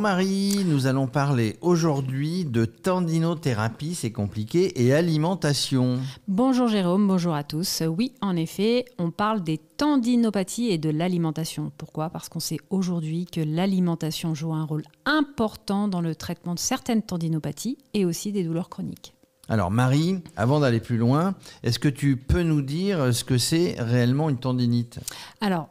Bonjour Marie, nous allons parler aujourd'hui de tendinothérapie, c'est compliqué, et alimentation. Bonjour Jérôme, bonjour à tous. Oui, en effet, on parle des tendinopathies et de l'alimentation. Pourquoi? Parce qu'on sait aujourd'hui que l'alimentation joue un rôle important dans le traitement de certaines tendinopathies et aussi des douleurs chroniques. Alors Marie, avant d'aller plus loin, est-ce que tu peux nous dire ce que c'est réellement une tendinite? Alors,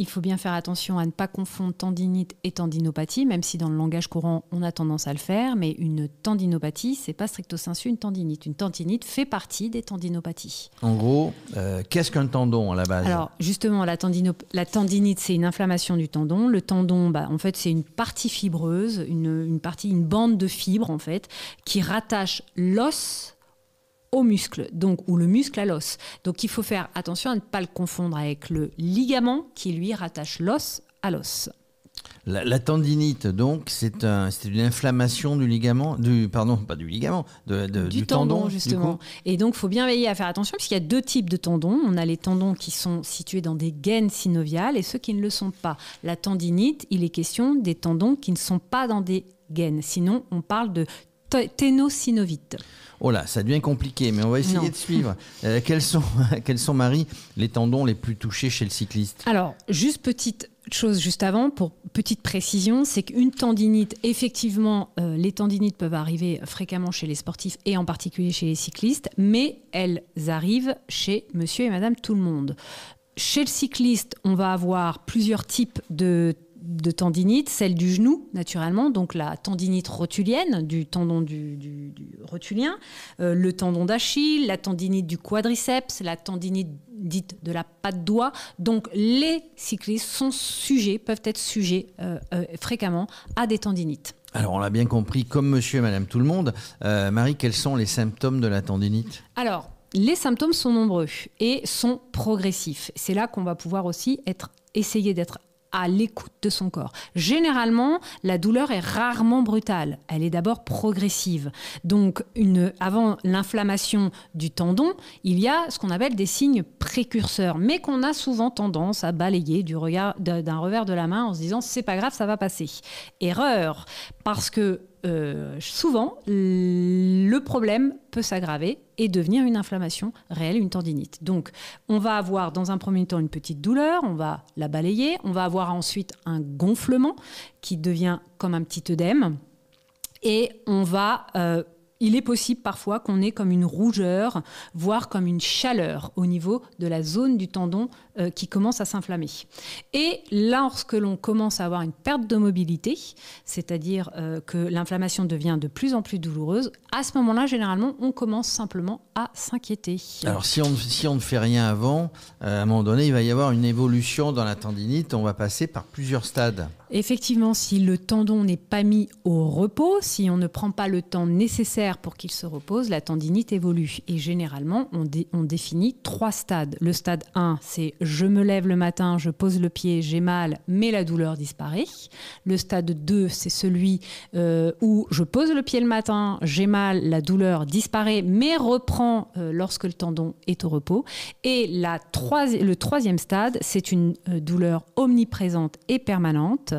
il faut bien faire attention à ne pas confondre tendinite et tendinopathie, même si dans le langage courant on a tendance à le faire. Mais une tendinopathie, c'est pas stricto sensu une tendinite. Une tendinite fait partie des tendinopathies. En gros, euh, qu'est-ce qu'un tendon à la base? Alors justement, la, tendinite, c'est une inflammation du tendon. Le tendon, bah, en fait, c'est une partie fibreuse, une, une partie, une bande de fibres en fait, qui rattache l'os au muscle, donc ou le muscle à l'os. Donc il faut faire attention à ne pas le confondre avec le ligament qui lui rattache l'os à l'os. La, tendinite, donc, c'est un, une inflammation du ligament, du pardon, pas du ligament, du, tendon, justement. Et donc, il faut bien veiller à faire attention puisqu'il y a deux types de tendons. On a les tendons qui sont situés dans des gaines synoviales et ceux qui ne le sont pas. La tendinite, il est question des tendons qui ne sont pas dans des gaines. Sinon, on parle de ténosynovite. Oh là, ça devient compliqué, mais on va essayer de suivre. Euh, quels, sont, quels sont, Marie, les tendons les plus touchés chez le cycliste? Alors, juste petite chose juste avant, pour petite précision, c'est qu'une tendinite, effectivement, euh, les tendinites peuvent arriver fréquemment chez les sportifs et en particulier chez les cyclistes, mais elles arrivent chez monsieur et madame tout le monde. Chez le cycliste, on va avoir plusieurs types de de tendinite, celle du genou, naturellement, donc la tendinite rotulienne, du tendon du, rotulien, euh, le tendon d'Achille, la tendinite du quadriceps, la tendinite dite de la patte doigt. Donc les cyclistes sont sujets, peuvent être sujets euh, euh, fréquemment à des tendinites. Alors on l'a bien compris, comme monsieur et madame tout le monde. Marie, quels sont les symptômes de la tendinite? Alors, les symptômes sont nombreux et sont progressifs. C'est là qu'on va pouvoir aussi être, essayer d'être à l'écoute de son corps. Généralement, la douleur est rarement brutale. Elle est d'abord progressive. Donc, avant l'inflammation du tendon, il y a ce qu'on appelle des signes précurseurs, mais qu'on a souvent tendance à balayer du regard, d'un revers de la main en se disant c'est pas grave, ça va passer. Erreur, parce que euh, souvent, le problème peut s'aggraver et devenir une inflammation réelle, une tendinite. Donc, on va avoir dans un premier temps une petite douleur, on va la balayer, on va avoir ensuite un gonflement qui devient comme un petit œdème, et on va euh, il est possible parfois qu'on ait comme une rougeur, voire comme une chaleur au niveau de la zone du tendon euh, qui commence à s'inflammer. Et lorsque l'on commence à avoir une perte de mobilité, c'est-à-dire euh, que l'inflammation devient de plus en plus douloureuse, à ce moment-là, généralement, on commence simplement à s'inquiéter. Alors si on, ne fait rien avant, euh, à un moment donné, il va y avoir une évolution dans la tendinite, on va passer par plusieurs stades. Effectivement, si le tendon n'est pas mis au repos, si on ne prend pas le temps nécessaire pour qu'il se repose, la tendinite évolue. Et généralement, on, définit trois stades. Le stade 1, c'est je me lève le matin, je pose le pied, j'ai mal, mais la douleur disparaît. Le stade 2, c'est celui euh, où je pose le pied le matin, j'ai mal, la douleur disparaît, mais reprend euh, lorsque le tendon est au repos. Et le troisième stade, c'est une euh, douleur omniprésente et permanente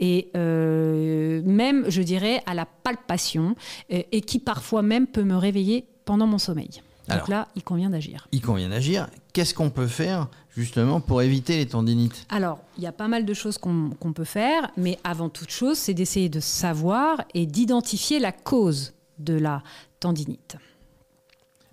et euh, même, je dirais, à la palpation, euh, et, qui parfois même peut me réveiller pendant mon sommeil. Donc là, il convient d'agir. Il convient d'agir. Qu'est-ce qu'on peut faire justement pour éviter les tendinites? Alors, il y a pas mal de choses qu'on peut faire, mais avant toute chose, c'est d'essayer de savoir et d'identifier la cause de la tendinite.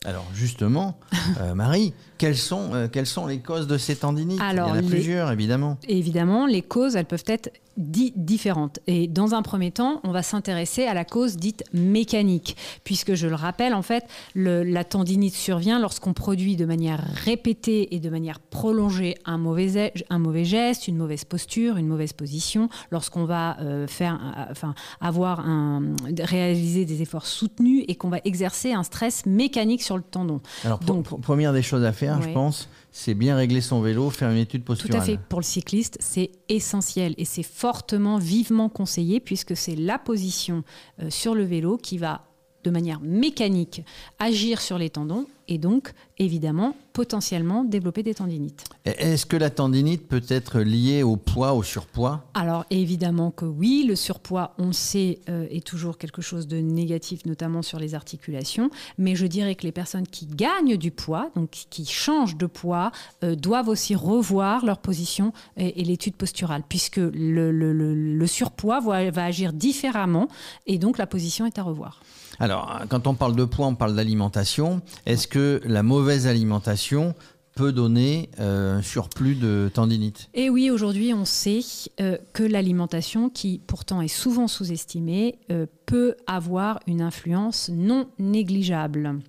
Alors justement, euh, Marie, quelles sont, quelles sont les causes de ces tendinites? Il y en a plusieurs, évidemment. Évidemment, les causes, elles peuvent être différentes. Et dans un premier temps, on va s'intéresser à la cause dite mécanique, puisque je le rappelle, en fait, la tendinite survient lorsqu'on produit de manière répétée et de manière prolongée un mauvais, un mauvais geste, une mauvaise posture, une mauvaise position, lorsqu'on va euh, faire, euh, enfin, avoir un, réaliser des efforts soutenus et qu'on va exercer un stress mécanique sur le tendon. Alors, Donc, première des choses à faire, je pense, c'est bien régler son vélo, faire une étude posturale. Tout à fait. Pour le cycliste, c'est essentiel et c'est fortement, vivement conseillé puisque c'est la position euh, sur le vélo qui va de manière mécanique agir sur les tendons et donc évidemment potentiellement développer des tendinites. Est-ce que la tendinite peut être liée au poids, au surpoids? Alors évidemment que oui, le surpoids, on sait, euh, est toujours quelque chose de négatif, notamment sur les articulations, mais je dirais que les personnes qui gagnent du poids, donc qui changent de poids, euh, doivent aussi revoir leur position et, l'étude posturale, puisque le, surpoids va agir différemment et donc la position est à revoir. Alors, quand on parle de poids, on parle d'alimentation. Est-ce que la mauvaise alimentation peut donner euh, un surplus de tendinite Et eh oui, aujourd'hui, on sait euh, que l'alimentation, qui pourtant est souvent sous-estimée, euh, peut avoir une influence non négligeable.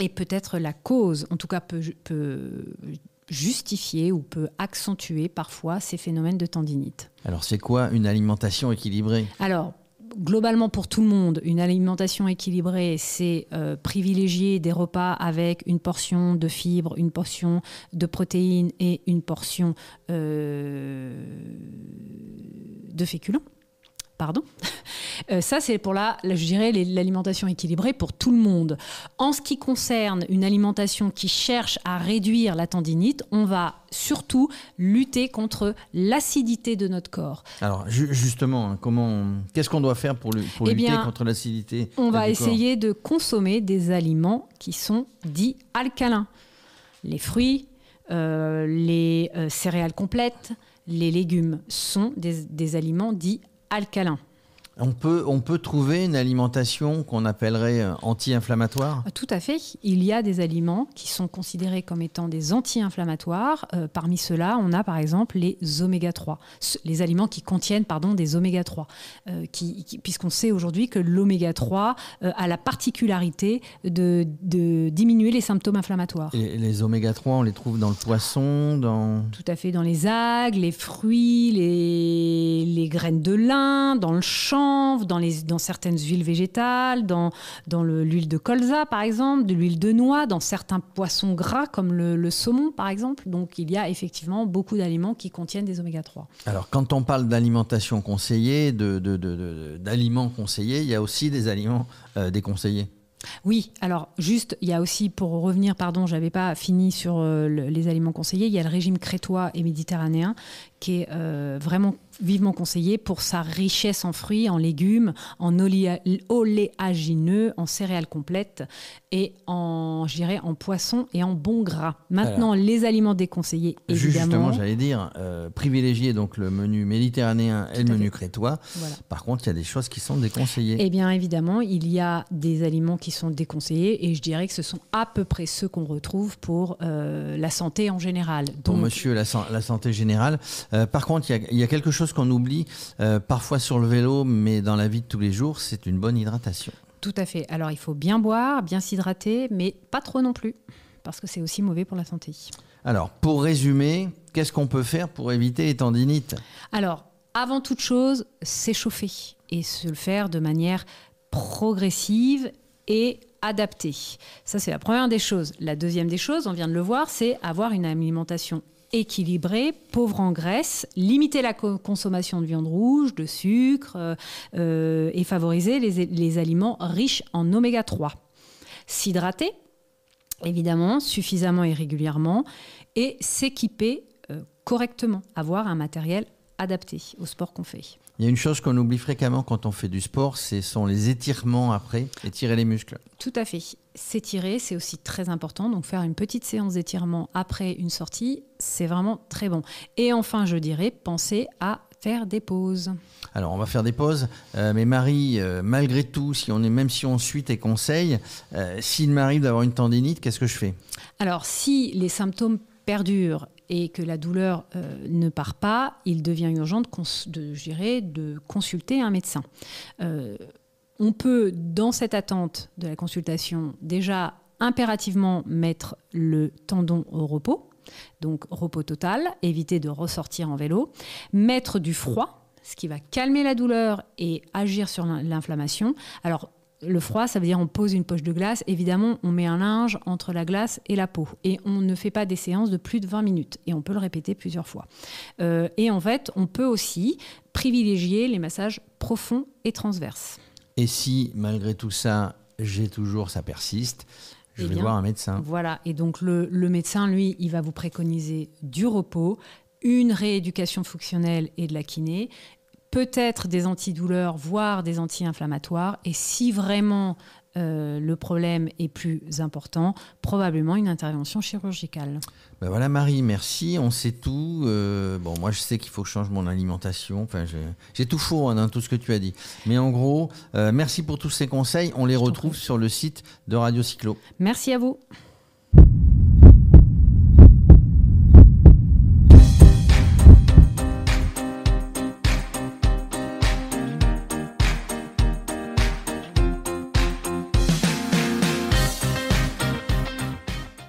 Et peut-être la cause, en tout cas peut, peut justifier ou peut accentuer parfois ces phénomènes de tendinite. Alors c'est quoi une alimentation équilibrée? Alors globalement pour tout le monde, une alimentation équilibrée, c'est euh, privilégier des repas avec une portion de fibres, une portion de protéines et une portion euh, de féculents pardon. Euh, ça, c'est pour la, je dirais, l'alimentation équilibrée pour tout le monde. En ce qui concerne une alimentation qui cherche à réduire la tendinite, on va surtout lutter contre l'acidité de notre corps. Alors, justement, hein, comment, qu'est-ce qu'on doit faire pour, eh lutter contre l'acidité On va essayer de consommer des aliments qui sont dits alcalins. Les fruits, euh, les euh, céréales complètes, les légumes sont des, des aliments dits alcalin. On peut, on peut trouver une alimentation qu'on appellerait euh, anti-inflammatoire? Tout à fait. Il y a des aliments qui sont considérés comme étant des anti-inflammatoires. Euh, parmi ceux-là, on a par exemple les oméga 3, les aliments qui contiennent pardon, des oméga 3, euh, qui, puisqu'on sait aujourd'hui que l'oméga 3 a la particularité de, de, diminuer les symptômes inflammatoires. Et les oméga 3, on les trouve dans le poisson dans... Tout à fait, dans les algues, les fruits, les, les graines de lin, dans le champ dans, les, dans certaines huiles végétales, dans, dans l'huile de colza par exemple, de l'huile de noix, dans certains poissons gras comme le, saumon par exemple. Donc il y a effectivement beaucoup d'aliments qui contiennent des oméga 3. Alors quand on parle d'alimentation conseillée, d'aliments de, de, conseillés, il y a aussi des aliments euh, déconseillés. Oui, alors juste, il y a aussi, pour revenir, pardon, j'avais pas fini sur euh, les aliments conseillés, il y a le régime crétois et méditerranéen qui est euh, vraiment vivement conseillé pour sa richesse en fruits, en légumes, en oléagineux, en céréales complètes et en, en poisson et en bon gras. Maintenant, les aliments déconseillés, évidemment. Justement, j'allais dire, euh, privilégier donc le menu méditerranéen et le menu crétois. Par contre, il y a des choses qui sont déconseillées. Eh bien, évidemment, il y a des aliments qui sont déconseillés et je dirais que ce sont à peu près ceux qu'on retrouve pour euh, la santé en général. Pour monsieur la, la santé générale. Euh, par contre, il y, a quelque chose qu'on oublie euh, parfois sur le vélo, mais dans la vie de tous les jours, c'est une bonne hydratation. Tout à fait. Alors, il faut bien boire, bien s'hydrater, mais pas trop non plus, parce que c'est aussi mauvais pour la santé. Alors, pour résumer, qu'est-ce qu'on peut faire pour éviter les tendinites? Alors, avant toute chose, s'échauffer et se le faire de manière progressive et adaptée. Ça, c'est la première des choses. La deuxième des choses, on vient de le voir, c'est avoir une alimentation équilibré, pauvre en graisse, limiter la consommation de viande rouge, de sucre euh, euh, et favoriser les, aliments riches en oméga 3. S'hydrater, évidemment, suffisamment et régulièrement, et s'équiper euh, correctement, avoir un matériel adapté au sport qu'on fait. Il y a une chose qu'on oublie fréquemment quand on fait du sport, ce sont les étirements après, étirer les muscles. Tout à fait. S'étirer, c'est aussi très important. Donc faire une petite séance d'étirement après une sortie, c'est vraiment très bon. Et enfin, je dirais, pensez à faire des pauses. Alors, on va faire des pauses. Euh, mais Marie, euh, malgré tout, si on est, même si on suit tes conseils, euh, s'il m'arrive d'avoir une tendinite, qu'est-ce que je fais? Alors, si les symptômes perdurent et que la douleur euh, ne part pas, il devient urgent de, consulter un médecin. Euh, on peut, dans cette attente de la consultation, déjà impérativement mettre le tendon au repos, donc repos total, éviter de ressortir en vélo, mettre du froid, ce qui va calmer la douleur et agir sur l'inflammation. Alors, le froid, ça veut dire on pose une poche de glace. Évidemment, on met un linge entre la glace et la peau. Et on ne fait pas des séances de plus de 20 minutes. Et on peut le répéter plusieurs fois. Euh, et en fait, on peut aussi privilégier les massages profonds et transverses. Et si, malgré tout ça, j'ai toujours, ça persiste, je vais voir un médecin. Voilà, et donc le, le médecin, lui, il va vous préconiser du repos, une rééducation fonctionnelle et de la kiné, peut-être des antidouleurs, voire des anti-inflammatoires. Et si vraiment euh, le problème est plus important, probablement une intervention chirurgicale. Ben voilà Marie, merci, on sait tout. Euh, bon, moi je sais qu'il faut que je change mon alimentation. Enfin, j'ai tout faux hein, dans tout ce que tu as dit. Mais en gros, euh, merci pour tous ces conseils. On les retrouve sur le site de Radio Cyclo. Merci à vous.